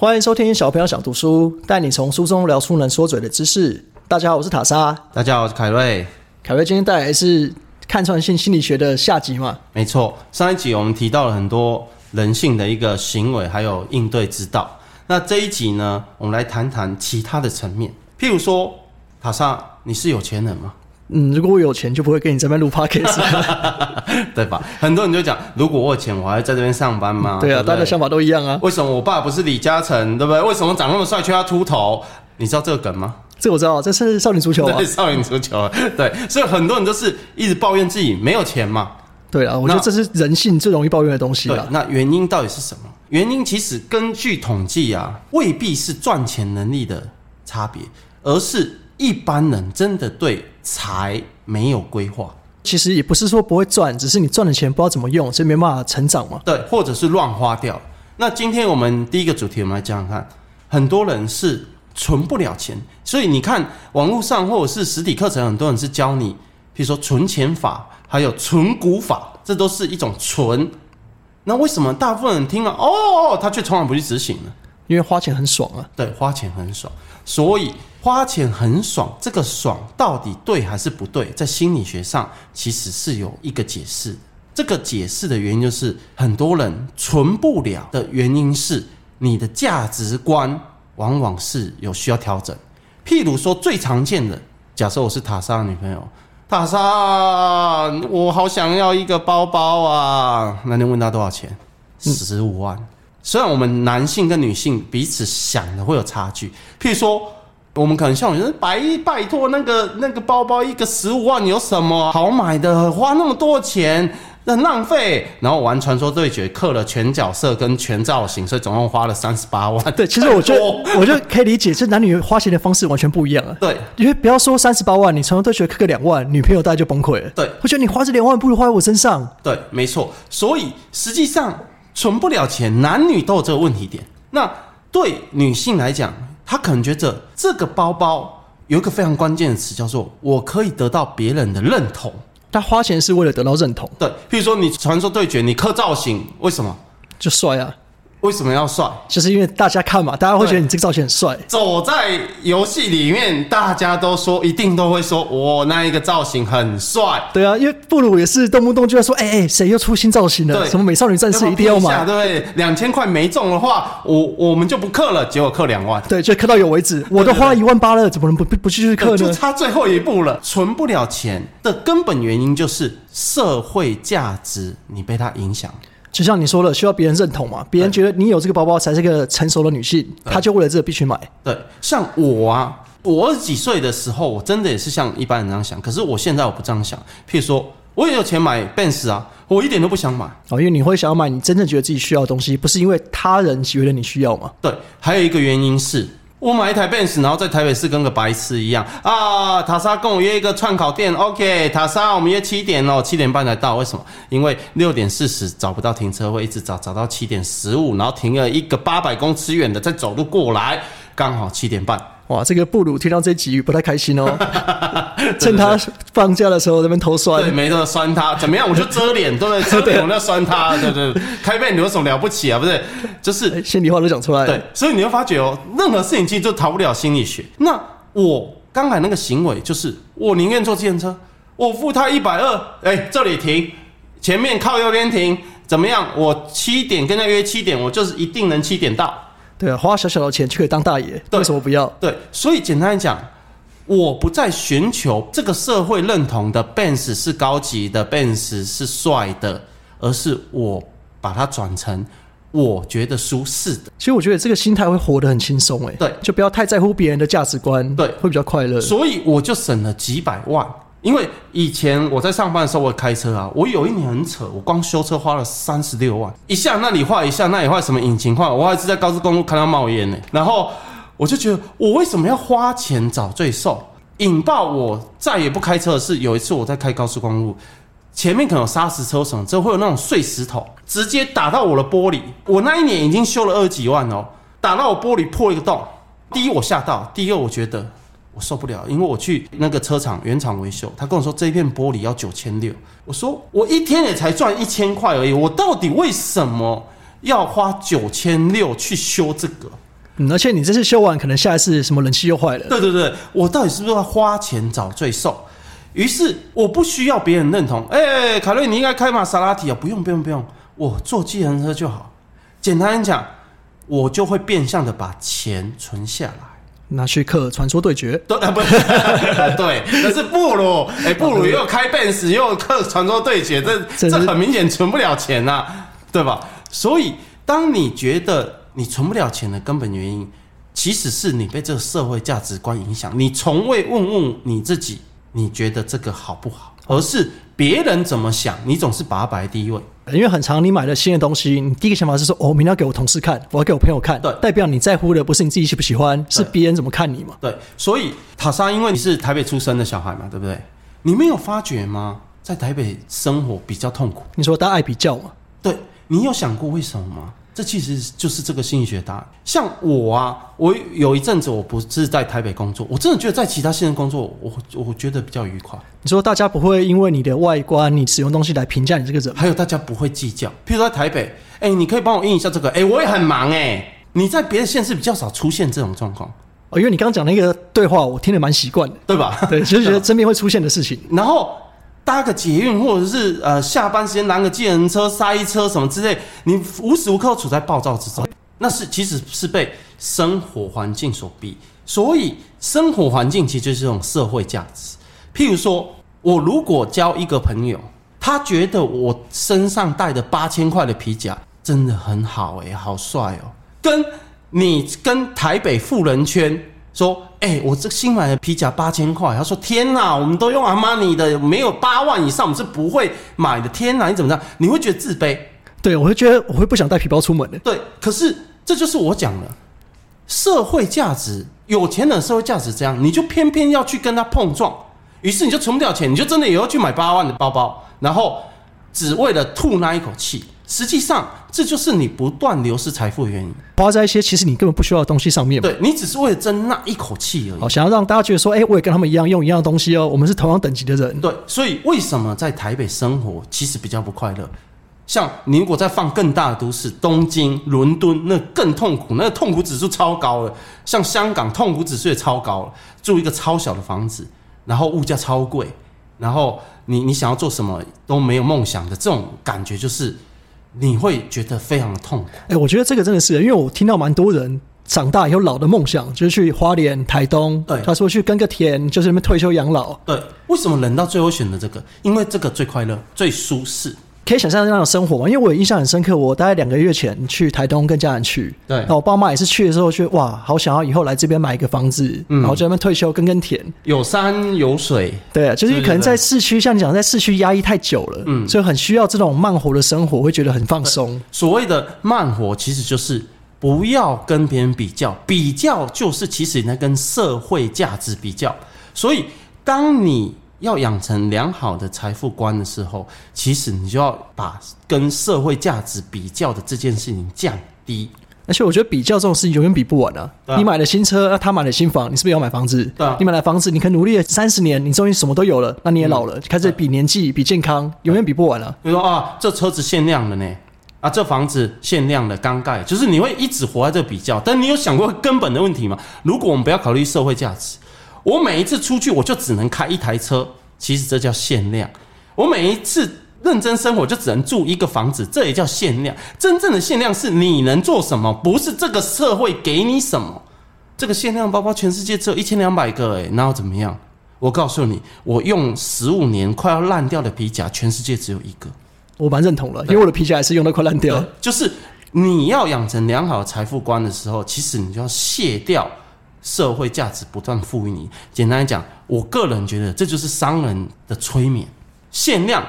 欢迎收听小朋友想读书，带你从书中聊出能说嘴的知识。大家好，我是塔莎。大家好，我是凯瑞。凯瑞今天带来的是看穿性心理学的下集嘛？没错，上一集我们提到了很多人性的一个行为，还有应对之道。那这一集呢，我们来谈谈其他的层面，譬如说，塔莎，你是有钱人吗？嗯，如果我有钱，就不会跟你这边录 podcast，对吧？很多人就讲，如果我有钱，我还在这边上班吗？对啊，不大家想法都一样啊。为什么我爸不是李嘉诚，对不对？为什么长那么帅却要秃头？你知道这个梗吗？这我知道，这是少林足球啊 对，。少年足球，对，所以很多人都是一直抱怨自己没有钱嘛。对啊，我觉得那这是人性最容易抱怨的东西对了，。那原因到底是什么？原因其实根据统计啊，未必是赚钱能力的差别，而是一般人真的对财没有规划，其实也不是说不会赚，只是你赚的钱不知道怎么用，所以没办法成长嘛。对，或者是乱花掉。那今天我们第一个主题，我们来讲讲看，很多人是存不了钱，所以你看网络上或者是实体课程，很多人是教你，比如说存钱法，还有存股法，这都是一种存。那为什么大部分人听了哦，他却从来不去执行呢？因为花钱很爽啊。对，花钱很爽，所以花钱很爽，这个爽到底对还是不对，在心理学上其实是有一个解释。这个解释的原因就是，很多人存不了的原因是你的价值观往往是有需要调整。譬如说，最常见的，假设我是塔莎的女朋友，塔莎，我好想要一个包包啊！那你问他多少钱？十五万。虽然我们男性跟女性彼此想的会有差距，譬如说，我们可能像我觉得拜拜托那个那个包包一个十五万有什么好买的？花那么多钱很浪费。然后玩传说对决氪了全角色跟全造型，所以总共花了三十八万。对，其实我觉得，我觉得可以理解，这男女花钱的方式完全不一样了。对因为不要说三十八万，你从头都学氪个两万，女朋友大概就崩溃了。对我觉得你花这两万不如花在我身上。对，没错。所以实际上存不了钱，男女都有这个问题点。那对女性来讲，她可能觉得这个包包有一个非常关键的词，叫做我可以得到别人的认同。她花钱是为了得到认同，对，譬如说你传说对决，你刻造型，为什么？就帅啊，为什么要帅？就是因为大家看嘛，大家会觉得你这个造型很帅。走在游戏里面，大家都说，一定都会说，我那一个造型很帅。对啊，因为布鲁也是动不动就要说，哎、哎，谁又出新造型了？对什么美少女战士一定要买。对？两千块没中的话，我我们就不氪了，结果氪两万。对，就氪到有为止。我都花了一万八了，怎么能不不不继续氪就？差最后一步了，存不了钱的根本原因就是社会价值，你被它影响。就像你说的，需要别人认同嘛，别人觉得你有这个包包才是个成熟的女性，她就为了这个必须买。对，像我啊，我二十几岁的时候，我真的也是像一般人这样想。可是我现在我不这样想。譬如说，我也有钱买 Benz 啊，我一点都不想买。哦，因为你会想要买你真正觉得自己需要的东西，不是因为他人觉得你需要嘛？对，还有一个原因是。我买一台 Benz，然后在台北市跟个白痴一样啊！塔莎跟我约一个串烤店，OK，塔莎，我们约七点哦，七点半才到。为什么？因为六点四十找不到停车位，一直找找到七点十五，然后停了一个八百公尺远的，再走路过来，刚好七点半。哇，这个布鲁听到这集不太开心哦，趁他放假的时候在那边偷对，酸。没得酸他，怎么样？我就遮脸，对不对？遮脸我要酸他，对对对。开背你有什么了不起啊？不是，就是 哎心里话都讲出来了。对，所以你会发觉哦，任何事情其实就逃不了心理学。那我刚才那个行为，就是我宁愿坐自行车，我付他一百二，哎，这里停，前面靠右边停，怎么样？我七点跟他约七点，我就是一定能七点到。对啊，花小小的钱就可以当大爷，对为什么不要？对，所以简单来讲，我不再寻求这个社会认同的 Benz 是高级的，Benz 是帅的，而是我把它转成我觉得舒适的。其实我觉得这个心态会活得很轻松，哎，对就不要太在乎别人的价值观，对会比较快乐。所以我就省了几百万。因为以前我在上班的时候，我开车啊，我有一年很扯，我光修车花了三十六万，一下那里坏，一下那里坏，什么引擎坏，我还是在高速公路看到冒烟呢。然后我就觉得，我为什么要花钱找罪受？引爆我再也不开车的是，有一次我在开高速公路，前面可能有砂石车什么，之后会有那种碎石头，直接打到我的玻璃。我那一年已经修了二十几万哦，打到我玻璃破一个洞。第一我吓到，第二我觉得我受不了，因为我去那个车厂原厂维修，他跟我说这一片玻璃要九千六，我说我一天也才赚一千块而已，我到底为什么要花九千六去修这个？嗯，而且你这次修完，可能下一次什么冷气又坏了。对对对，我到底是不是要花钱找罪受？于是我不需要别人认同。哎、凯瑞，你应该开玛莎拉蒂啊？不用不用不用，我坐计程车就好。简单讲，我就会变相的把钱存下来。拿去克传说对决，对，啊不是，对，那是布鲁，哎、布鲁又开 Benz，又有克传说对决，这这很明显存不了钱呐、对吧？所以，当你觉得你存不了钱的根本原因，其实是你被这个社会价值观影响，你从未问问你自己，你觉得这个好不好，而是别人怎么想，你总是把它摆在第一位。因为很长，你买了新的东西，你第一个想法是说，哦，我明天要给我同事看，我要给我朋友看，对代表你在乎的不是你自己喜不喜欢，是别人怎么看你嘛。对，所以塔莎，因为你是台北出生的小孩嘛，对不对？你没有发觉吗？在台北生活比较痛苦。你说大家爱比较嘛？对你有想过为什么吗？这其实就是这个心理学答案。像我啊，我有一阵子我不是在台北工作，我真的觉得在其他县市工作，我我觉得比较愉快。你说大家不会因为你的外观、你使用东西来评价你这个人？还有大家不会计较，譬如说在台北，哎、你可以帮我印一下这个，哎、我也很忙哎、你在别的县市比较少出现这种状况，哦，因为你刚刚讲那个对话，我听得蛮习惯的，对吧？对，就是觉得身边会出现的事情。然后搭个捷运，或者是呃下班时间拦个计程车、塞车什么之类，你无时无刻处在暴躁之中，那是其实是被生活环境所逼。所以生活环境其实就是这种社会价值。譬如说，我如果交一个朋友，他觉得我身上带的八千块的皮夹真的很好哎、好帅哦，跟你跟台北富人圈说，哎、我这新买的皮夹八千块，他说天哪，我们都用阿玛尼的，没有八万以上，我们是不会买的。天哪，你怎么样？你会觉得自卑？对，我会觉得我会不想带皮包出门的。对，可是这就是我讲的社会价值，有钱人的社会价值这样，你就偏偏要去跟他碰撞，于是你就存不了钱，你就真的也要去买八万的包包，然后只为了吐那一口气。实际上，这就是你不断流失财富的原因。花在一些其实你根本不需要的东西上面嘛。对你只是为了争那一口气而已好，。想要让大家觉得说，哎、我也跟他们一样用一样的东西哦，我们是同样等级的人。对，所以为什么在台北生活其实比较不快乐？像你如果再放更大的都市，东京、伦敦，那更痛苦，那个痛苦指数超高了。像香港，痛苦指数也超高了，住一个超小的房子，然后物价超贵，然后你你想要做什么都没有梦想的这种感觉，就是你会觉得非常的痛苦。哎、我觉得这个真的是，因为我听到蛮多人长大以后老的梦想就是去花莲、台东，对他说去耕个田，就是那边退休养老。对，为什么人到最后选择这个？因为这个最快乐、最舒适。可以想象那种生活吗？因为我有印象很深刻，我大概两个月前去台东跟家人去，对那我爸妈也是去的时候，觉得哇，好想要以后来这边买一个房子，嗯然后在那边退休耕耕田。有山有水，对啊，就是可能在市区，像你讲，在市区压抑太久了，嗯所以很需要这种慢活的生活，会觉得很放松。所谓的慢活，其实就是不要跟别人比较，比较就是其实你在跟社会价值比较。所以，当你要养成良好的财富观的时候，其实你就要把跟社会价值比较的这件事情降低。而且我觉得比较这种事情永远比不完啊！啊你买了新车，那他买了新房，你是不是也要买房子？对啊你买了房子，你可能努力了三十年，你终于什么都有了，那你也老了，嗯开始比年纪、比健康，永远比不完啊！比如说啊，这车子限量的呢，啊，这房子限量的刚盖，就是你会一直活在这个比较。但你有想过根本的问题吗？如果我们不要考虑社会价值，我每一次出去我就只能开一台车，其实这叫限量。我每一次认真生活就只能住一个房子，这也叫限量。真正的限量是你能做什么，不是这个社会给你什么。这个限量包包全世界只有一千两百个，诶，那又怎么样？我告诉你，我用十五年快要烂掉的皮夹，全世界只有一个。我蛮认同了，因为我的皮夹还是用到快烂掉对。，就是你要养成良好的财富观的时候，其实你就要卸掉社会价值不断赋予你。简单来讲，我个人觉得这就是商人的催眠，限量。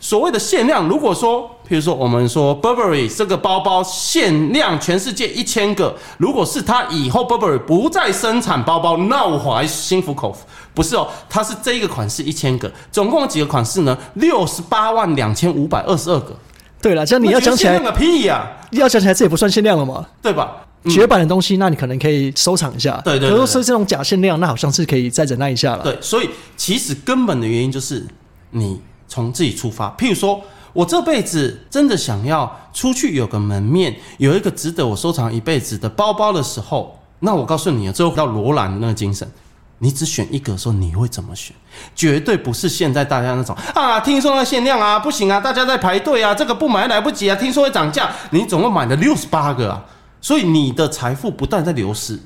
所谓的限量，如果说，比如说我们说 Burberry 这个包包限量全世界一千个，如果是它以后 Burberry 不再生产包包，那我还心服口服。不是哦，它是这一个款式一千个，总共有几个款式呢？六十八万两千五百二十二个。对了，这样你要讲起来，限量个屁呀、要讲起来，这也不算限量了嘛。对吧？嗯绝版的东西，那你可能可以收藏一下。对对对可是这种假限量，那好像是可以再忍耐一下了。对，所以其实根本的原因就是你从自己出发。譬如说，我这辈子真的想要出去有个门面，有一个值得我收藏一辈子的包包的时候，那我告诉你啊，最后到罗兰的那个精神。你只选一个的时候，你会怎么选？绝对不是现在大家那种啊，听说那限量啊，不行啊，大家在排队啊，这个不买来不及啊，听说会涨价，你总共买了六十八个啊，所以你的财富不断在流失，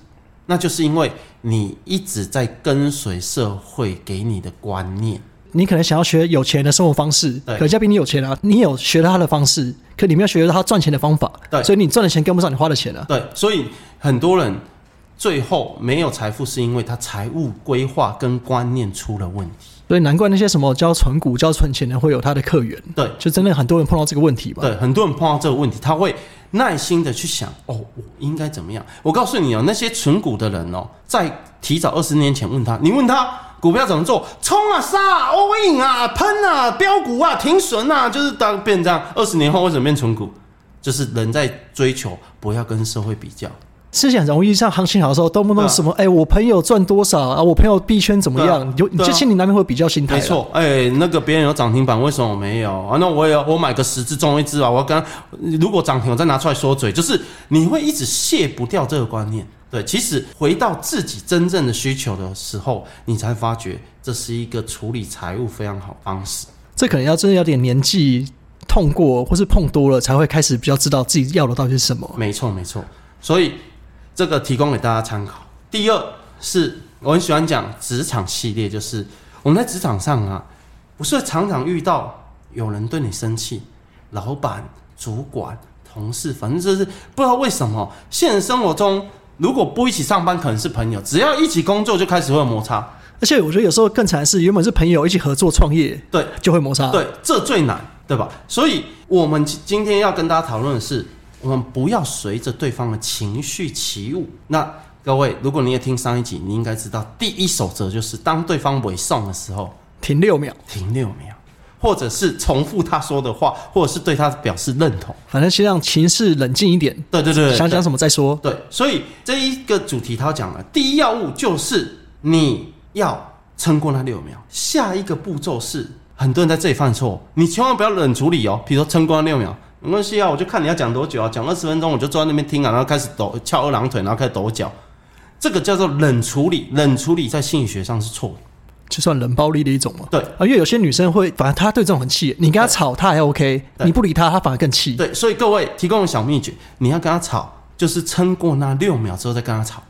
那就是因为你一直在跟随社会给你的观念。你可能想要学有钱的生活方式，可人家比你有钱啊，你有学了他的方式，可你没有学到他赚钱的方法，对所以你赚的钱跟不上你花的钱啊。对，所以很多人最后没有财富，是因为他财务规划跟观念出了问题。所以难怪那些什么教存股、教存钱的会有他的客源，对就真的很多人碰到这个问题吧。对，很多人碰到这个问题，他会耐心的去想，哦，我应该怎么样？我告诉你哦，那些存股的人哦，在提早二十年前问他，你问他股票怎么做，冲啊、杀啊、all in 啊、喷啊、标股啊、停损啊，就是当变这样。二十年后为什么变存股？就是人在追求不要跟社会比较。之前很容易像行情好的时候，动不动什么，哎、我朋友赚多少啊，我朋友币圈怎么样，你就你就心里难免会有比较心态。没，错，哎、那个别人有涨停板，为什么我没有啊？那我也有，我买个十只中一只啊，我要跟如果涨停，我再拿出来说嘴，就是你会一直卸不掉这个观念。对，其实回到自己真正的需求的时候，你才发觉这是一个处理财务非常好方式。这可能要真的有点年纪痛过，或是碰多了，才会开始比较知道自己要的到底是什么。没错，没错。所以这个提供给大家参考。第二是我很喜欢讲职场系列，就是我们在职场上啊，不是常常遇到有人对你生气，老板、主管、同事，反正就是不知道为什么，现实生活中如果不一起上班，可能是朋友，只要一起工作就开始会有摩擦。而且我觉得有时候更惨的是，原本是朋友一起合作创业，对，就会摩擦。对，这最难，对吧？所以我们今今天要跟大家讨论的是，我们不要随着对方的情绪起舞。那各位，如果你也听上一集，你应该知道第一守则就是，当对方委送的时候，停六秒，停六秒，或者是重复他说的话，或者是对他表示认同。反正先让情绪冷静一点，对对对对，想讲什么再说。对，所以这一个主题他讲了，第一要务就是你要撑过那六秒。下一个步骤是，很多人在这里犯错，你千万不要冷处理哦。比如说撑过那六秒，没关系啊，我就看你要讲多久啊，讲二十分钟，我就坐在那边听啊，然后开始抖翘二郎腿，然后开始抖脚。这个叫做冷处理，冷处理在心理学上是错的。就算冷暴力的一种嘛。对啊，因为有些女生会，反正她对这种很气，你跟她吵，她还 OK，你不理她，她反而更气。对，所以各位提供个小秘诀，你要跟她吵，就是撑过那六秒之后再跟她吵。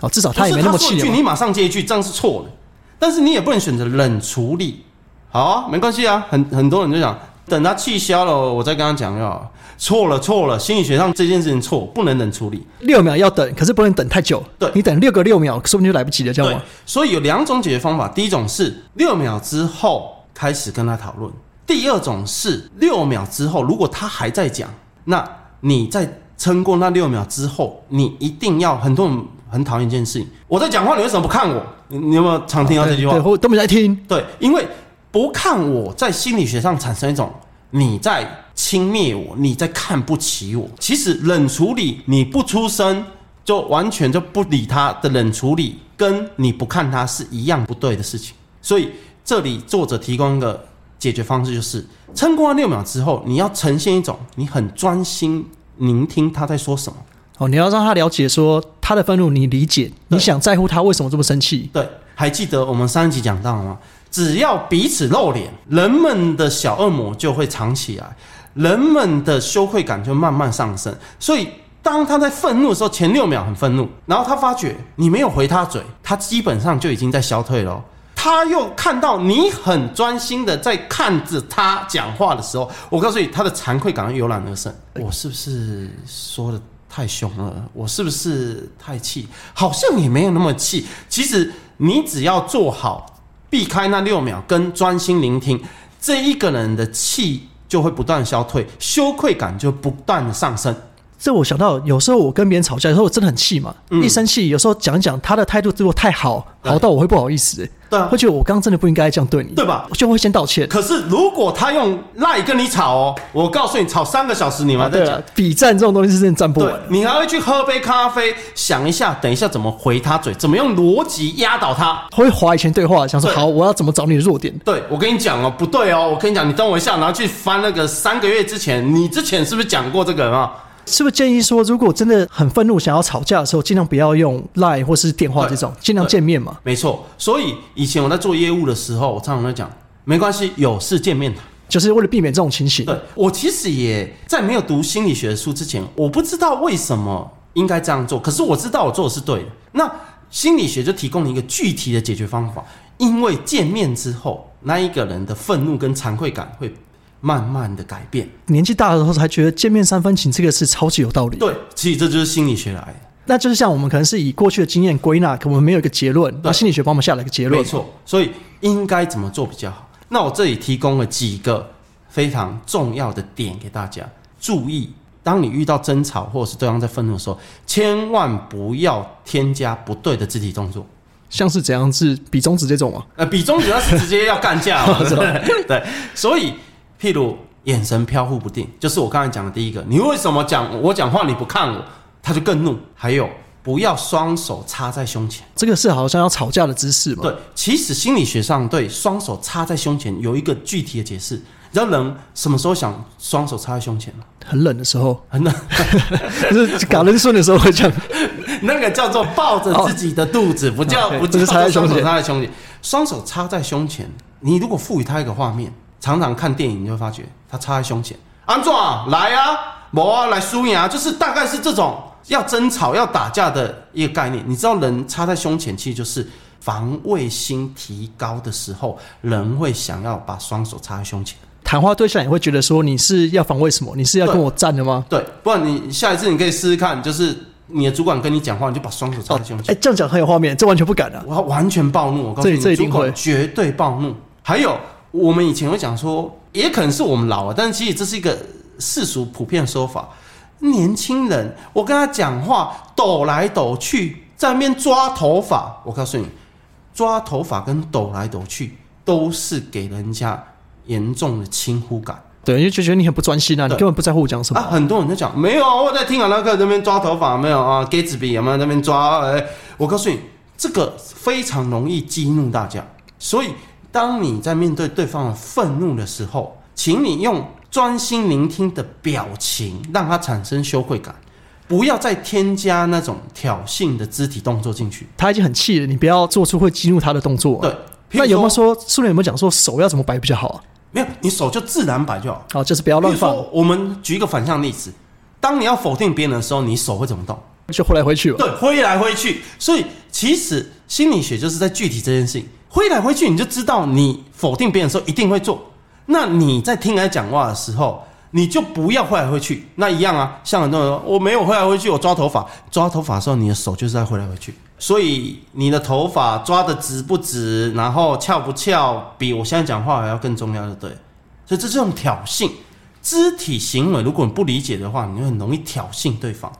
哦，至少她也没那么不是他说一句，气。你马上接一句，这样是错的。但是你也不能选择冷处理，好啊，没关系啊。很很多人就讲，等他气消了，我再跟他讲就好了。错了错了，心理学上这件事情错，不能等处理。六秒要等，可是不能等太久。对你等六个六秒，说不定就来不及了，这样对吗？，所以有两种解决方法，第一种是六秒之后开始跟他讨论，第二种是六秒之后，如果他还在讲，那你在撑过那六秒之后，你一定要很多人很讨厌一件事情，我在讲话，你为什么不看我？你你有没有常听到这句话？对，或都没在听。对，因为不看我在心理学上产生一种你在轻蔑我，你在看不起我。其实冷处理你不出声，就完全就不理他的冷处理，跟你不看他是一样不对的事情。所以这里作者提供一个解决方式，就是撑过那六秒之后，你要呈现一种你很专心聆听他在说什么。哦，你要让他了解说他的愤怒，你理解，你想在乎他为什么这么生气。对，还记得我们上一集讲到吗？只要彼此露脸，人们的小恶魔就会藏起来，人们的羞愧感就慢慢上升。所以，当他在愤怒的时候，前六秒很愤怒，然后他发觉你没有回他嘴，他基本上就已经在消退了。他又看到你很专心的在看着他讲话的时候，我告诉你，他的惭愧感油然而生。我是不是说的太凶了？我是不是太气？好像也没有那么气。其实你只要做好避开那六秒，跟专心聆听，这一个人的气就会不断消退，羞愧感就不断的上升。这我想到，有时候我跟别人吵架，有时候我真的很气嘛，一生气，有时候讲一讲他的态度如果太好，好到我会不好意思、欸，对啊会觉得我刚刚真的不应该这样对你，对吧就会先道歉。可是如果他用赖跟你吵哦，我告诉你，吵三个小时你们还在讲比战这种东西是真的战不对完。你还会去喝杯咖啡，想一下，等一下怎么回他嘴，怎么用逻辑压倒他。会划以前对话，想说好，我要怎么找你的弱点？对，我跟你讲哦，不对哦，我跟你讲，你等我一下，然后去翻那个三个月之前，你之前是不是讲过这个啊？是不是建议说，如果真的很愤怒，想要吵架的时候，尽量不要用 Line 或是电话这种，尽量见面嘛？没错，所以以前我在做业务的时候，我常常在讲，没关系，有事见面谈。就是为了避免这种情形。对我其实也在没有读心理学的书之前，我不知道为什么应该这样做，可是我知道我做的是对的。那心理学就提供了一个具体的解决方法，因为见面之后，那一个人的愤怒跟惭愧感会慢慢的改变。年纪大的时候才觉得见面三分情这个是超级有道理。对，其实这就是心理学来的。那就是像我们可能是以过去的经验归纳，可我们没有一个结论，那心理学帮我们下了一个结论。没，错，所以应该怎么做比较好？那我这里提供了几个非常重要的点给大家注意。当你遇到争吵或者是对方在愤怒的时候，千万不要添加不对的肢体动作。像是怎样是比中指这种啊？呃，比中指那是直接要干架嘛，是吧？对，所以譬如眼神飘忽不定，就是我刚才讲的第一个，你为什么讲我讲话你不看我，他就更怒。还有，不要双手插在胸前。这个是好像要吵架的姿势嘛？对，其实心理学上对双手插在胸前有一个具体的解释。你知道人什么时候想双手插在胸前吗？很冷的时候，很冷，就是搞人顺的时候会这样。那个叫做抱着自己的肚子，不叫哦不叫插在胸前双手插在胸前。双手插在胸前，你如果赋予他一个画面，常常看电影你会发觉他插在胸前，安壮啊，来啊，某啊，来输赢啊，就是大概是这种要争吵、要打架的一个概念。你知道人插在胸前，其实就是防卫心提高的时候，人会想要把双手插在胸前。谈话对象也会觉得说你是要防卫什么？你是要跟我战的吗？对，不然你下一次你可以试试看，就是你的主管跟你讲话，你就把双手插在胸前哎、。这样讲很有画面，这完全不敢啊！我要完全暴怒，我告诉你，主管绝对暴怒。还有，我们以前会讲说，也可能是我们老了，但是其实这是一个世俗普遍的说法。年轻人，我跟他讲话抖来抖去，在那边抓头发，我告诉你，抓头发跟抖来抖去都是给人家严重的轻忽感。对，因为就觉得你很不专心啊，你根本不在乎我讲什么。啊，很多人在讲没有啊，我在听啊，那个那边抓头发没有啊，给纸笔有没有那边抓？哎，我告诉你，这个非常容易激怒大家。所以，当你在面对对方的愤怒的时候，请你用专心聆听的表情，让他产生羞愧感，不要再添加那种挑衅的肢体动作进去。他已经很气了，你不要做出会激怒他的动作、啊。对，那有没有说苏联有没有讲说手要怎么摆比较好啊？没有？你手就自然摆就好。好，就是不要乱放我们举一个反向例子，当你要否定别人的时候，你手会怎么动？就挥来挥去吧。对，挥来挥去。所以其实心理学就是在具体这件事情，挥来挥去，你就知道你否定别人的时候一定会做。那你在听人家讲话的时候，你就不要挥来挥去。那一样啊，像很多人说我没有挥来挥去，我抓头发，抓头发的时候，你的手就是在挥来挥去。所以你的头发抓的直不直，然后翘不翘，比我现在讲话还要更重要的，对。所以这是种挑衅，肢体行为，如果你不理解的话，你会很容易挑衅对方。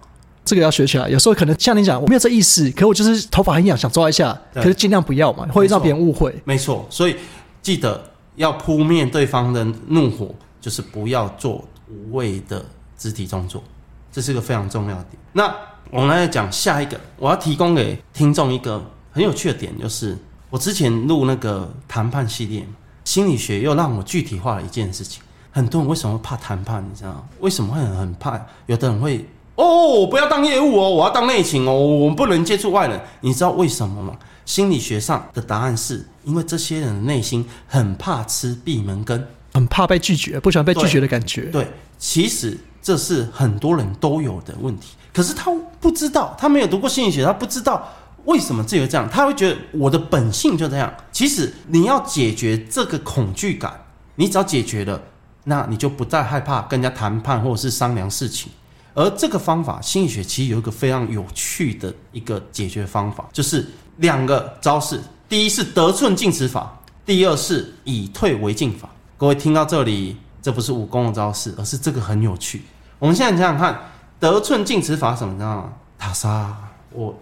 这个要学起来。有时候可能像你讲，我没有这意思，可我就是头发很痒，想抓一下，可是尽量不要嘛，会让别人误会。没错，所以记得要扑灭对方的怒火，就是不要做无谓的肢体动作，这是个非常重要的点。那我们来讲下一个，我要提供给听众一个很有趣的点，就是我之前录那个谈判系列，心理学又让我具体化了一件事情。很多人为什么会怕谈判？你知道吗？为什么会很很怕？有的人会哦，我不要当业务哦，我要当内勤哦，我们不能接触外人。你知道为什么吗？心理学上的答案是因为这些人的内心很怕吃闭门羹。很怕被拒绝，不喜欢被拒绝的感觉。对，其实这是很多人都有的问题，可是他不知道，他没有读过心理学，他不知道为什么自己会这样，他会觉得我的本性就这样。其实你要解决这个恐惧感，你只要解决了，那你就不再害怕跟人家谈判或者是商量事情。而这个方法，心理学其实有一个非常有趣的一个解决方法，就是两个招式：第一是得寸进尺法，第二是以退为进法。各位听到这里，这不是武功的招式，而是这个很有趣。我们现在想想看，得寸进尺法什么，你知道吗？塔莎，我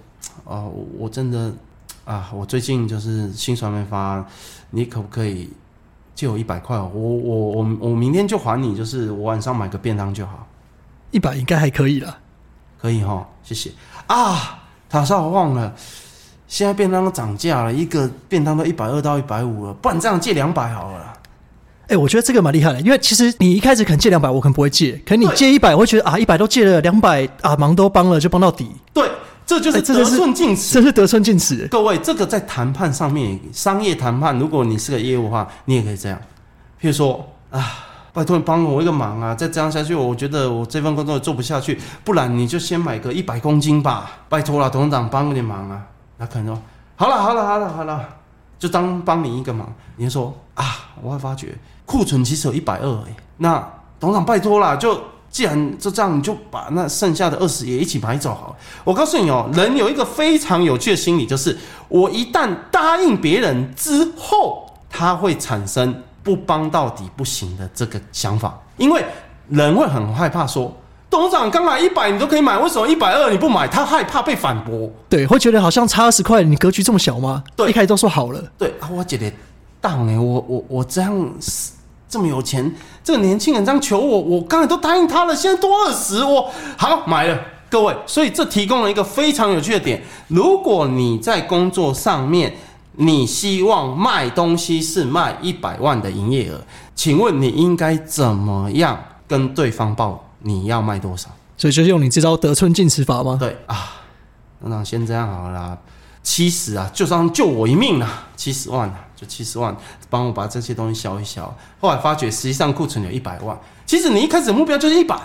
啊、我我真的啊，我最近就是薪水没发，你可不可以借我一百块？我我我我明天就还你，就是我晚上买个便当就好，一百应该还可以了。可以哈？谢谢啊，塔莎，我忘了。现在便当都涨价了，一个便当都一百二到一百五了，不然这样借两百好了啦。哎、我觉得这个蛮厉害的，因为其实你一开始可能借两百，我可能不会借，可能你借一百，我会觉得啊，一百都借了，两百啊，忙都帮了，就帮到底，对，这就是这就是寸进尺。这是得寸进尺。各位，这个在谈判上面，商业谈判，如果你是个业务的话，你也可以这样。譬如说啊，拜托你帮我一个忙啊，再这样下去，我觉得我这份工作也做不下去，不然你就先买个一百公斤吧，拜托了，董事长帮个你忙啊。那可能说，好了，好了，好了，好了，就当帮你一个忙。你就说啊，我会发觉库存其实有一百二哎，那董事长拜托啦，就。既然就这样，你就把那剩下的二十也一起买走好了。我告诉你哦，人有一个非常有趣的心理，就是我一旦答应别人之后，他会产生不帮到底不行的这个想法，因为人会很害怕说，董事长刚买一百你都可以买，为什么一百二你不买？他害怕被反驳。对，会觉得好像差二十块，你格局这么小吗？对一开始都说好了，对啊，我觉得当哎，我我我这样这么有钱，这个年轻人这样求我，我刚才都答应他了，现在多二十，我好买了。各位，所以这提供了一个非常有趣的点。如果你在工作上面，你希望卖东西是卖一百万的营业额，请问你应该怎么样跟对方报你要卖多少？所以就用你这招得寸进尺法吗？对啊，那那先这样好了啦，七十啊，就算救我一命啊，七十万啊，就七十万，帮我把这些东西消一消。后来发觉，实际上库存有一百万，其实你一开始的目标就是一百，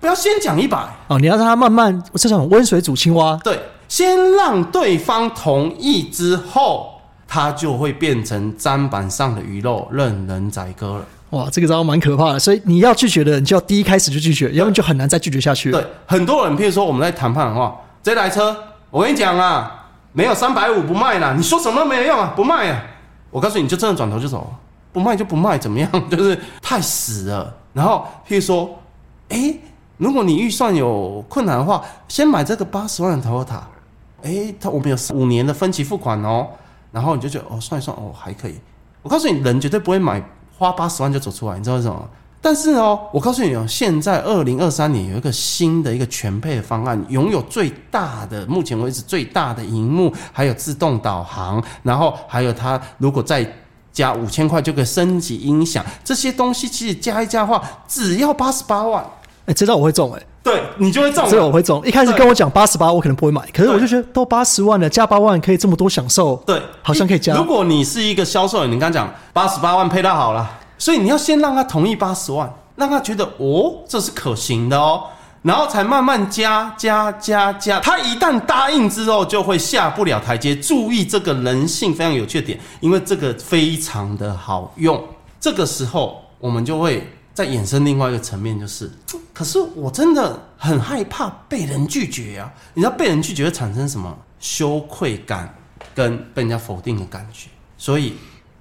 不要先讲一百，哦，你要让他慢慢这种温水煮青蛙，对，先让对方同意之后，它就会变成砧板上的鱼肉，任人宰割了。哇，这个招蛮可怕的。所以你要拒绝的人，就要第一开始就拒绝，要不然就很难再拒绝下去了。对，很多人，譬如说我们在谈判的话，这台车，我跟你讲啊，没有三百五不卖啦，你说什么都没有用啊，不卖啊。我告诉你，你就真的转头就走，不卖就不卖，怎么样？就是太死了。然后譬如说，诶，如果你预算有困难的话，先买这个八十万的 Toyota，诶，它我们有五年的分期付款哦，然后你就觉得哦，算一算哦还可以。我告诉你，人绝对不会买花八十万就走出来，你知道为什么？但是哦，我告诉你哦，现在二零二三年有一个新的一个全配的方案，拥有最大的目前为止最大的荧幕，还有自动导航，然后还有它如果再加五千块就可以升级音响，这些东西其实加一加的话，只要八十八万，哎、知道我会中哎、对你就会中这个了。我会中。一开始跟我讲八十八，我可能不会买，可是我就觉得都八十万了，加八万可以这么多享受，对，好像可以加如果你是一个销售人，你跟他讲八十八万配套好了，所以你要先让他同意八十万，让他觉得哦这是可行的哦，然后才慢慢加加加加。他一旦答应之后，就会下不了台阶。注意这个人性非常有趣的点，因为这个非常的好用。这个时候我们就会再衍生另外一个层面，就是，可是我真的很害怕被人拒绝啊！你知道被人拒绝会产生什么羞愧感跟被人家否定的感觉，所以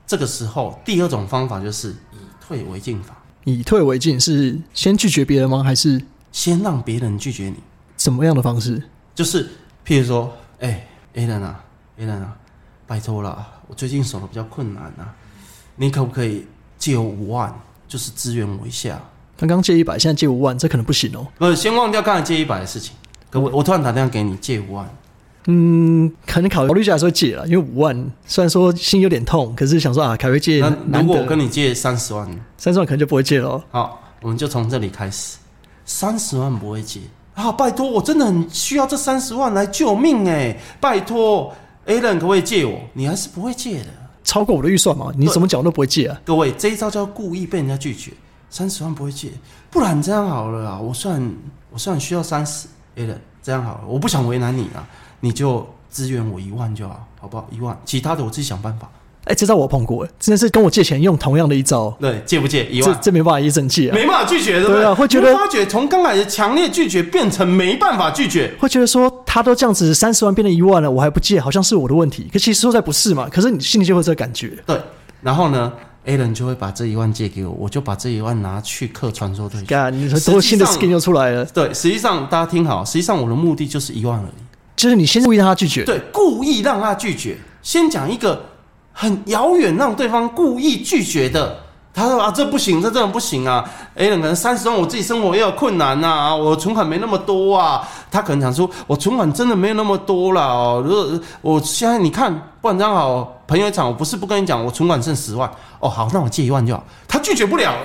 这个时候第二种方法就是以退为进法，以退为进是先拒绝别人吗？还是先让别人拒绝你，什么样的方式？就是譬如说，哎、a l a n 啊 a l a n 啊，拜托了，我最近手头比较困难啊，你可不可以借我五万，就是支援我一下？刚刚借一百，现在借五万，这可能不行哦。不是，先忘掉刚才借一百的事情。可我我突然打电话给你借五万，嗯，可能考虑一下来说借了，因为五万虽然说心有点痛，可是想说啊，凯瑞借那如果我跟你借三十万，三十万，可能就不会借了哦。好，我们就从这里开始。三十万不会借啊，拜托，我真的很需要这三十万来救命哎！拜托，Alan 可不可以借我？你还是不会借的。超过我的预算嘛，你怎么讲都不会借啊。各位，这一招叫故意被人家拒绝，三十万不会借，不然这样好了啊，我算我算需要三十，Alan 这样好了，我不想为难你啊，你就支援我一万就好，好不好？一万，其他的我自己想办法。哎、这招我碰过，真的是跟我借钱用同样的一招，对，借不借？一这万。这这没办法一正借啊。没办法拒绝，对不对啊会觉得你发觉从刚才的强烈拒绝变成没办法拒绝，会觉得说他都这样子三十万变成一万了，我还不借，好像是我的问题。可其实说在不是嘛，可是你心里就会有这个感觉。对，然后呢，，A 人就会把这一万借给我，我就把这一万拿去刻传说对象。干，你说多新的 skin 上又出来了，对，实际上大家听好，实际上我的目的就是一万而已。就是你先故意让他拒绝，对，故意让他拒绝。先讲一个很遥远，让对方故意拒绝的。他说啊，这不行，这真的不行啊！A 人可能三十万，我自己生活也有困难呐、我存款没那么多啊。他可能想说，我存款真的没有那么多了哦。如果我现在你看，不然正好，朋友一场，我不是不跟你讲，我存款剩十万哦，好，那我借一万就好。他拒绝不了，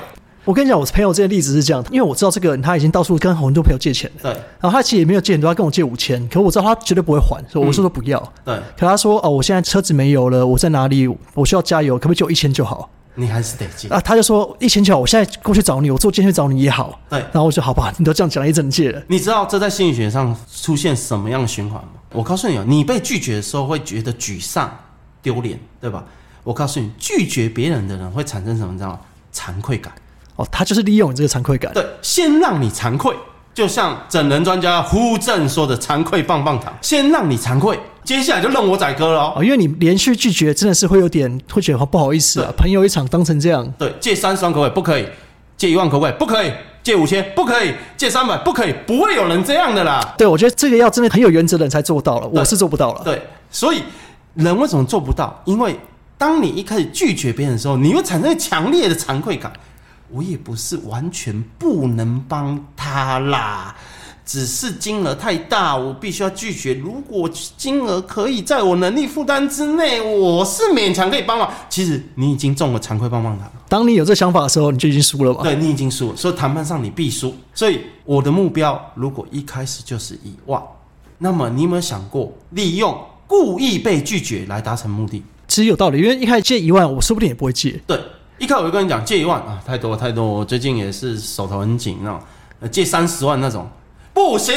我跟你讲，我朋友这个例子是这样，因为我知道这个人他已经到处跟很多朋友借钱了，对然后他其实也没有借很多，他跟我借五千，可我知道他绝对不会还，所以我说说不要。对，可他说哦，我现在车子没油了，我在哪里？我需要加油，可不可以借我一千就好？你还是得借。啊，他就说一千就好，我现在过去找你，我坐电去找你也好。对，然后我就好吧，你都这样讲了，一整届了。你知道这在心理学上出现什么样的循环吗？我告诉你哦，你被拒绝的时候会觉得沮丧、丢脸，对吧？我告诉你，拒绝别人的人会产生什么？你知道吗？惭愧感。哦，他就是利用你这个惭愧感。对，先让你惭愧，就像整人专家呼正说的“惭愧棒棒糖”，先让你惭愧，接下来就任我宰割了哦。哦，因为你连续拒绝，真的是会有点会觉得不好意思啊。朋友一场当成这样，对，借三十万可不可以？不可以。借一万可不可以？不可以。借五千不可以。借三百不可以。不会有人这样的啦。对我觉得这个要真的很有原则的人才做到了，我是做不到了。对，所以人为什么做不到？因为当你一开始拒绝别人的时候，你会产生强烈的惭愧感。我也不是完全不能帮他啦，只是金额太大，我必须要拒绝。如果金额可以在我能力负担之内，我是勉强可以帮忙。其实你已经中了惭愧棒棒糖。当你有这想法的时候，你就已经输了吧。对你已经输了，所以谈判上你必输。所以我的目标如果一开始就是一万，那么你有没有想过利用故意被拒绝来达成目的？其实有道理，因为一开始借一万，我说不定也不会借。对，一开始我就跟你讲借一万啊，太多太多，我最近也是手头很紧那种，呃借三十万那种不行，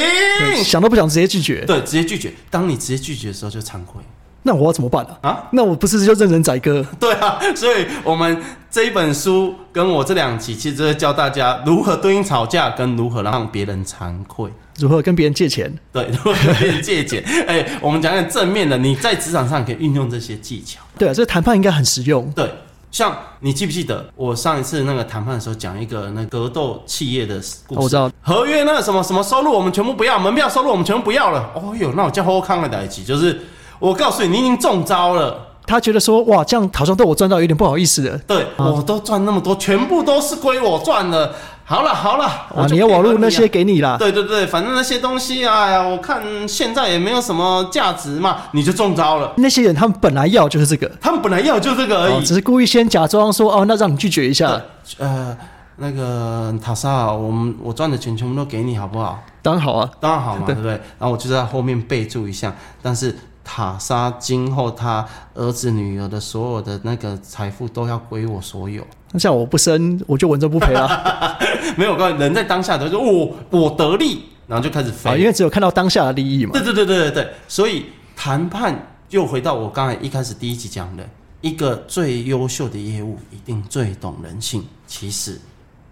想都不想直接拒绝。对，直接拒绝。当你直接拒绝的时候就惭愧那我要怎么办呢、啊。那我不是就任人宰割？对啊，所以我们这一本书跟我这两期，其实就是教大家如何对应吵架，跟如何让别人惭愧。如何跟别人借钱？对，如何跟别人借钱？哎、我们讲讲正面的，你在职场上可以运用这些技巧。对啊，这个谈判应该很实用。对，像你记不记得我上一次那个谈判的时候讲一个那格斗企业的故事？我知道，合约那什么什么收入我们全部不要，门票收入我们全部不要了。哦哟，那我叫后康的代起，就是我告诉你，你已经中招了。他觉得说哇，这样好像对我赚到有点不好意思了。对，我都赚那么多，全部都是归我赚的。好了好了，我啊，你要网络那些给你啦。对对对，反正那些东西，哎呀，我看现在也没有什么价值嘛，你就中招了。那些人他们本来要就是这个，他们本来要就这个而已。哦，只是故意先假装说哦，那让你拒绝一下。呃，那个塔莎，我们我赚的钱全部都给你，好不好？当然好啊，当然好嘛，对对不对？然后我就在后面备注一下，但是塔莎今后他儿子女儿的所有的那个财富都要归我所有。那像我不生，我就稳赚不赔啦。没有，关系，人在当下都说我我得利，然后就开始啊，因飞。为只有看到当下的利益嘛对。对对对对对，所以谈判又回到我刚才一开始第一集讲的，一个最优秀的业务一定最懂人性。其实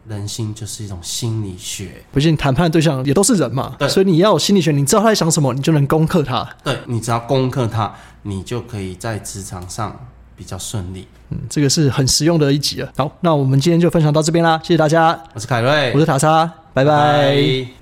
人性就是一种心理学。不信谈判的对象也都是人嘛，对所以你要有心理学，你知道他在想什么，你就能攻克他。对你只要攻克他，你就可以在职场上比较顺利。嗯，这个是很实用的一集了。好，那我们今天就分享到这边啦，谢谢大家，我是凯瑞，我是塔莎，拜拜拜